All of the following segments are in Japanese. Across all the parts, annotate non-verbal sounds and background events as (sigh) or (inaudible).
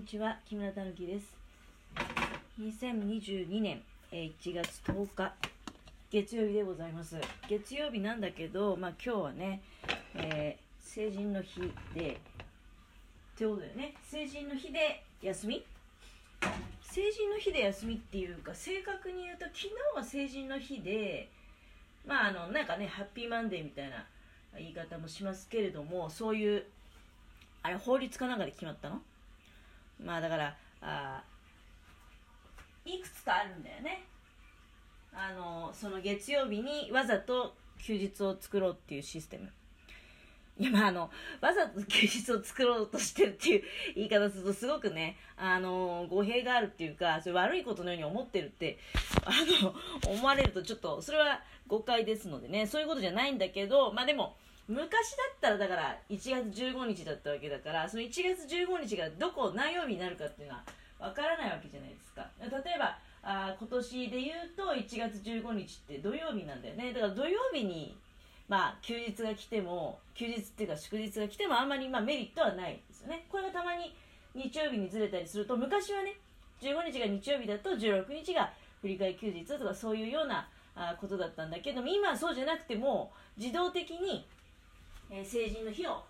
にちは木村たぬきです。2022年1月10日月曜日でございます。月曜日なんだけどまあ今日はね、えー、成人の日でってことだよね。成人の日で休み？成人の日で休みっていうか正確に言うと昨日は成人の日でまああのなんかねハッピーマンデーみたいな言い方もしますけれどもそういうあれ法律かなんかで決まったの？まあだからあいくつかあるんだよね。あのその月曜日にわざと休日を作ろうっていうシステム。いやまああのわざと休日を作ろうとしてるっていう言い方するとすごくねあの語弊があるっていうかそれ悪いことのように思ってるってあの思われるとちょっとそれは誤解ですのでねそういうことじゃないんだけどまあでも昔だったらだから1月15日だったわけだからその1月15日がどこ何曜日になるかっていうのはわからないわけじゃないですか。例えばあ今年で言うと1月15日って土曜日なんだよね。だから土曜日にまあ休日が来ても休日っていうか祝日が来てもあんまりまあメリットはないですよね。これがたまに日曜日にずれたりすると昔はね15日が日曜日だと16日が振り替え休日とかそういうようなことだったんだけども今はそうじゃなくても自動的にえー、成人の日の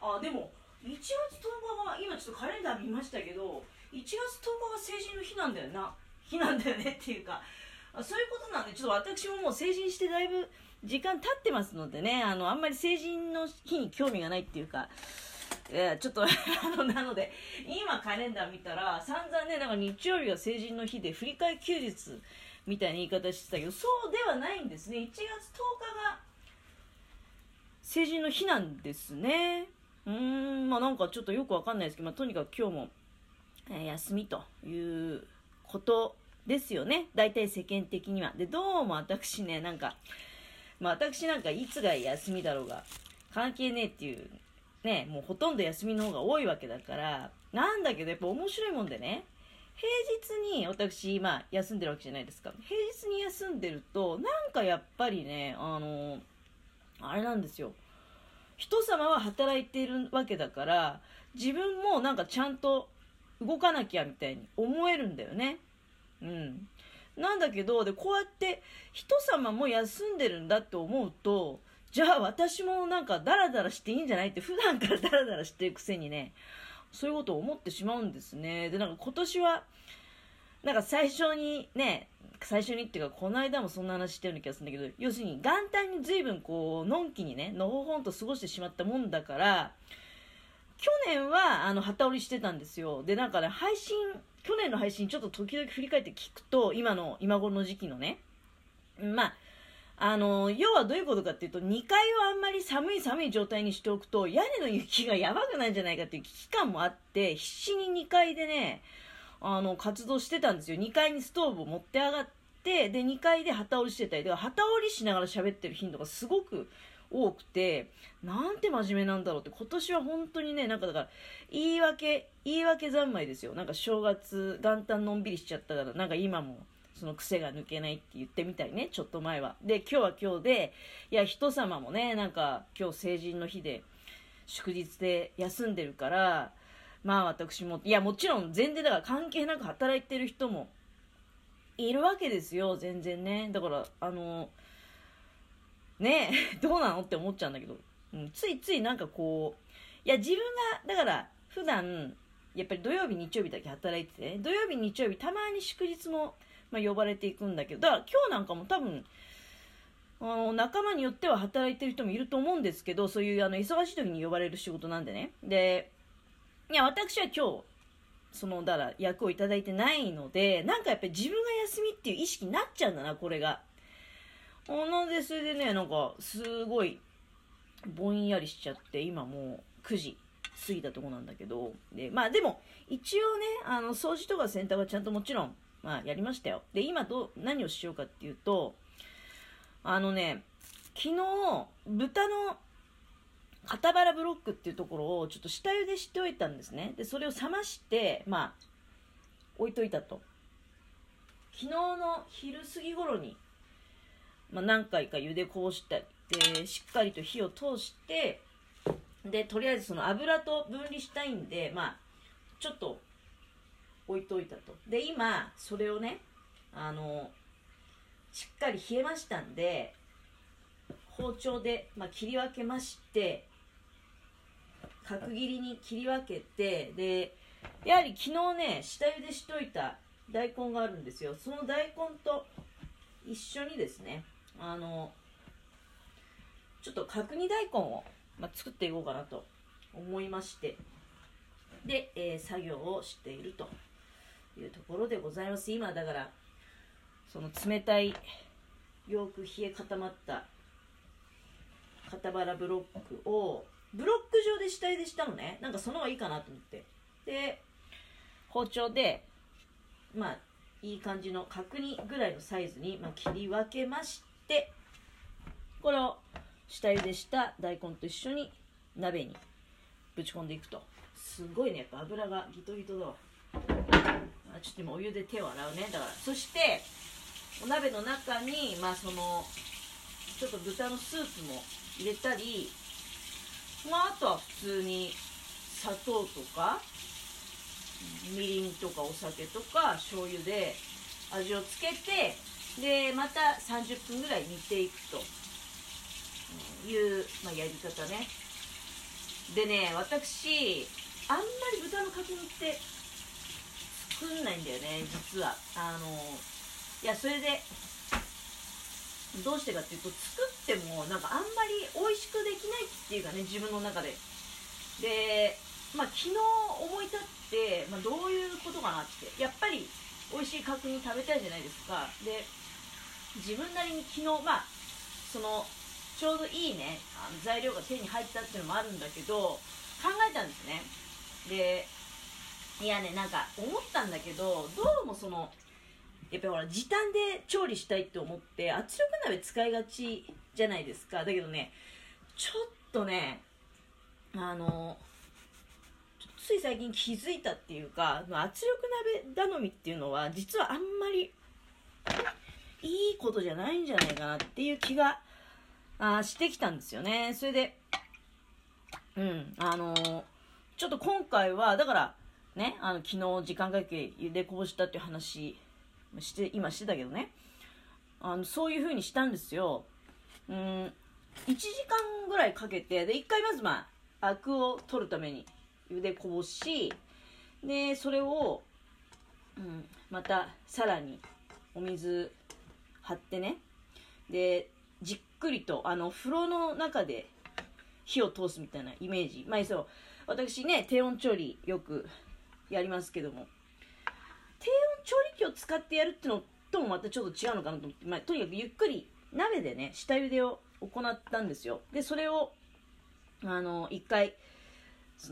あでも1月10日が今ちょっとカレンダー見ましたけど1月10日が成人の日なんだよな。日なんだよねっていうかそういうことなんでちょっと私ももう成人してだいぶ時間経ってますのでねあのあんまり成人の日に興味がないっていうかえちょっと (laughs) あのなので今カレンダー見たら散々ねなんか日曜日が成人の日で振り替休日みたいな言い方してたけどそうではないんですね。1月10日が成人の日なんですね。うーん、まあなんかちょっとよくわかんないですけど、まあとにかく今日も、えー、休みということですよね。大体世間的には。で、どうも私ね、なんか、まあ私なんかいつが休みだろうが、関係ねえっていう、ね、もうほとんど休みの方が多いわけだから、なんだけどやっぱ面白いもんでね、平日に私、まあ休んでるわけじゃないですか。平日に休んでると、なんかやっぱりね、あのーあれなんですよ。人様は働いているわけだから、自分もなんかちゃんと動かなきゃみたいに思えるんだよね。うん。なんだけど、で、こうやって人様も休んでるんだって思うと、じゃあ私もなんかダラダラしていいんじゃないって普段からダラダラしてるくせにね、そういうことを思ってしまうんですね。で、なんか今年は、なんか最初にね、最初にっていうか、この間もそんな話してるような気がするんだけど、要するに元旦に随分こう、のんきにね、のほほんと過ごしてしまったもんだから、去年は、あの、旗折りしてたんですよ。で、なんかね、配信、去年の配信ちょっと時々振り返って聞くと、今の、今頃の時期のね、まあ、あの、要はどういうことかっていうと、2階をあんまり寒い寒い状態にしておくと、屋根の雪がやばくないんじゃないかっていう危機感もあって、必死に2階でね、あの、活動してたんですよ。2階にストーブを持って上がって、で、2階で旗織りしてたり、だから旗織りしながら喋ってる頻度がすごく多くて、なんて真面目なんだろうって、今年は本当にね、なんかだから、言い訳、言い訳三昧ですよ。なんか正月、元旦のんびりしちゃったから、なんか今も、その癖が抜けないって言ってみたいね、ちょっと前は。で、今日は今日で、いや、人様もね、なんか今日成人の日で、祝日で休んでるから、まあ私も、いやもちろん全然だから関係なく働いてる人もいるわけですよ、全然ね。だから、あの、ね (laughs) どうなの？って思っちゃうんだけど、うん、ついついなんかこう、いや自分が、だから普段、やっぱり土曜日、日曜日だけ働いてて、土曜日、日曜日、たまに祝日も、まあ、呼ばれていくんだけど、だから今日なんかも多分、あの仲間によっては働いてる人もいると思うんですけど、そういうあの忙しい時に呼ばれる仕事なんでね。で、いや、私は今日、その、だから役をいただいてないので、なんかやっぱり自分が休みっていう意識になっちゃうんだな、これが。なんで、それでね、なんか、すごい、ぼんやりしちゃって、今もう9時過ぎたとこなんだけど、で、まあでも、一応ね、あの、掃除とか洗濯はちゃんともちろん、まあやりましたよ。で、今ど、何をしようかっていうと、あのね、昨日、豚の肩バラブロックっていうところをちょっと下茹でしておいたんですね。で、それを冷まして、まあ、置いといたと。昨日の昼過ぎ頃に、まあ、何回か茹でこぼしたり、で、しっかりと火を通して、で、とりあえずその油と分離したいんで、まあ、ちょっと置いといたとで今それをねあのしっかり冷えましたんで包丁で、まあ、切り分けまして角切りに切り分けてでやはり昨日ね下茹でしといた大根があるんですよ。その大根と一緒にですねあのちょっと角煮大根を、まあ、作っていこうかなと思いましてで、えー、作業をしているというところでございます。今だからその冷たいよく冷え固まった肩バラブロックをブロック状で下茹でしたのね。なんかその方がいいかなと思って。で包丁でまあいい感じの角煮ぐらいのサイズに、まあ、切り分けましてこれを下茹でした。大根と一緒に鍋にぶち込んでいくと。すごいね。やっぱ油がギトギトだわ。あちょっと今お湯で手を洗うね。だからそしてお鍋の中にまあそのちょっと豚のスープも入れたりまああとは普通に砂糖とかみりんとかお酒とか醤油で味をつけてでまた30分ぐらい煮ていくと。いう、まあ、やり方ね。でね私あんまり豚の角煮って作んないんだよね実は。あのいやそれでどうしてかっていうと作ってもなんかあんまり美味しくできないっていうかね自分の中で。でまあ昨日思い立って、まあ、どういうことかなって。やっぱり美味しい角煮食べたいじゃないですか。で自分なりに昨日まあそのちょうどいいねあの材料が手に入ったっていうのもあるんだけど考えたんですね。でいやねなんか思ったんだけどどうもそのやっぱりほら時短で調理したいって思って圧力鍋使いがちじゃないですか。だけどねちょっとねあのつい最近気づいたっていうか圧力鍋頼みっていうのは実はあんまりいいことじゃないんじゃないかなっていう気があしてきたんですよね。それでうんあのちょっと今回はだからねあの昨日時間かけ茹でこぼしたっていう話して今してたけどね。あのそういう風にしたんですよ。うん1時間ぐらいかけてで1回まずまあアクを取るために茹でこぼしでそれを、うん、またさらにお水張ってね。でじっくりとあの風呂の中で火を通すみたいなイメージ。まあそう私ね低温調理よくやりますけども。低温調理器を使ってやるっていうのともまたちょっと違うのかなと思って、まあ、とにかくゆっくり鍋でね下茹でを行ったんですよ。でそれをあの一回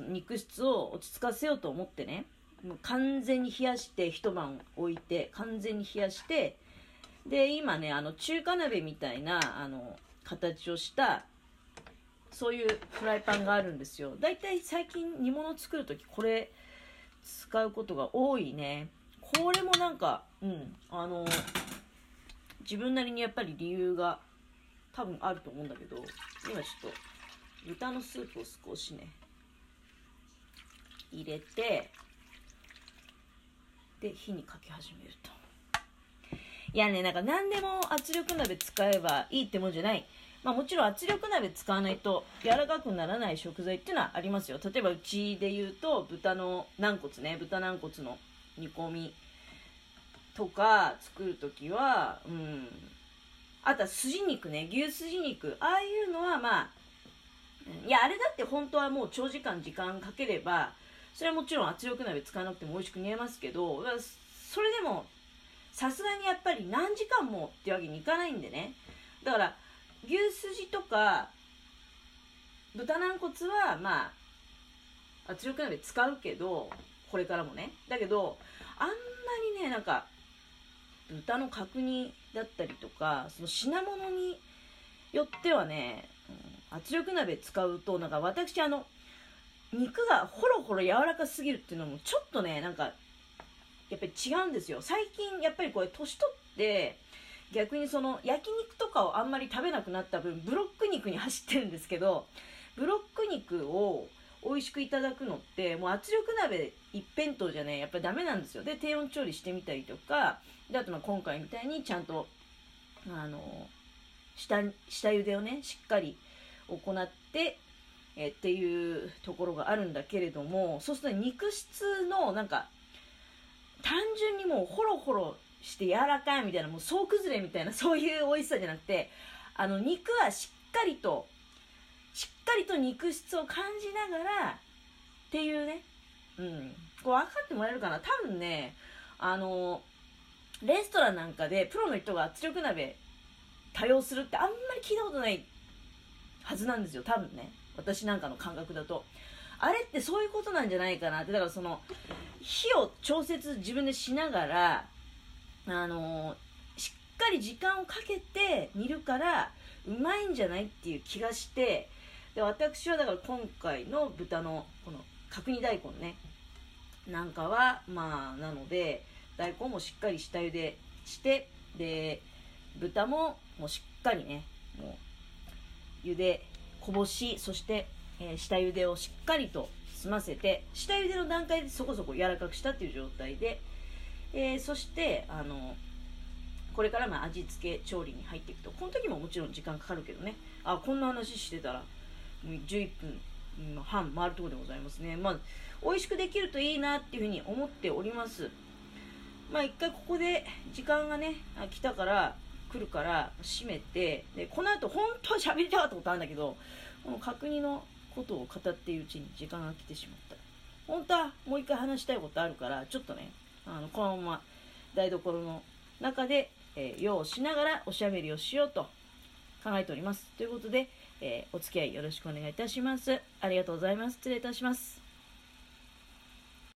肉質を落ち着かせようと思ってねもう完全に冷やして一晩置いて完全に冷やしてで今ねあの中華鍋みたいなあの形をしたそういうフライパンがあるんですよ。だいたい最近煮物作る時これ使うことが多いね。これもなんかうんあの自分なりにやっぱり理由が多分あると思うんだけど今ちょっと豚のスープを少しね入れてで火にかけ始めると。いやねなんか何でも圧力鍋使えばいいってもんじゃない。まあもちろん圧力鍋使わないと柔らかくならない食材っていうのはありますよ。例えばうちで言うと豚の軟骨ね豚軟骨の煮込みとか作るときはうん。あとは筋肉ね。牛すじ肉。ああいうのはまあいやあれだって本当はもう長時間時間かければそれはもちろん圧力鍋使わなくても美味しく煮えますけどそれでもさすがにやっぱり何時間もってわけにいかないんでね。だから牛すじとか豚軟骨はまあ圧力鍋使うけどこれからもね。だけどあんまりねなんか豚の角煮だったりとかその品物によってはね、うん、圧力鍋使うとなんか私あの肉がほろほろ柔らかすぎるっていうのもちょっとねなんかやっぱり違うんですよ。最近やっぱりこれ年取って逆にその焼肉とかをあんまり食べなくなった分ブロック肉に走ってるんですけどブロック肉を美味しくいただくのってもう圧力鍋一辺倒じゃねやっぱりダメなんですよ。で低温調理してみたりとかであとまあ今回みたいにちゃんとあの下下茹でをねしっかり行ってえっていうところがあるんだけれどもそうすると肉質のなんか単純にもうホロホロして柔らかいみたいなもう総崩れみたいなそういう美味しさじゃなくてあの肉はしっかりとしっかりと肉質を感じながらっていうね。うん。こう分かってもらえるかな。多分ねあのレストランなんかでプロの人が圧力鍋多用するってあんまり聞いたことないはずなんですよ。多分ね。私なんかの感覚だと。あれってそういうことなんじゃないかな。ってだからその火を調節自分でしながらあのしっかり時間をかけて煮るからうまいんじゃないっていう気がしてで私はだから今回の豚のこの角煮大根ね。なんかはまあなので大根もしっかり下茹でしてで豚ももうしっかりねもう茹でこぼしそして、えー、下茹でをしっかりと済ませて下茹での段階でそこそこ柔らかくしたっていう状態で、えー、そしてあのこれからまあ味付け調理に入っていくとこの時ももちろん時間かかるけどね。あこんな話してたら11分半回るところでございますね。まあ美味しくできるといいなっていうふうに思っております。まあ一回ここで時間がね来たから来るから閉めてでこの後本当は喋りたかったことあるんだけどこの角煮のことを語っているうちに時間が来てしまった。本当はもう一回話したいことあるからちょっとねあのこのまま台所の中で、えー、用をしながらおしゃべりをしようと考えております。ということで、えー、お付き合いよろしくお願いいたします。ありがとうございます。失礼いたします。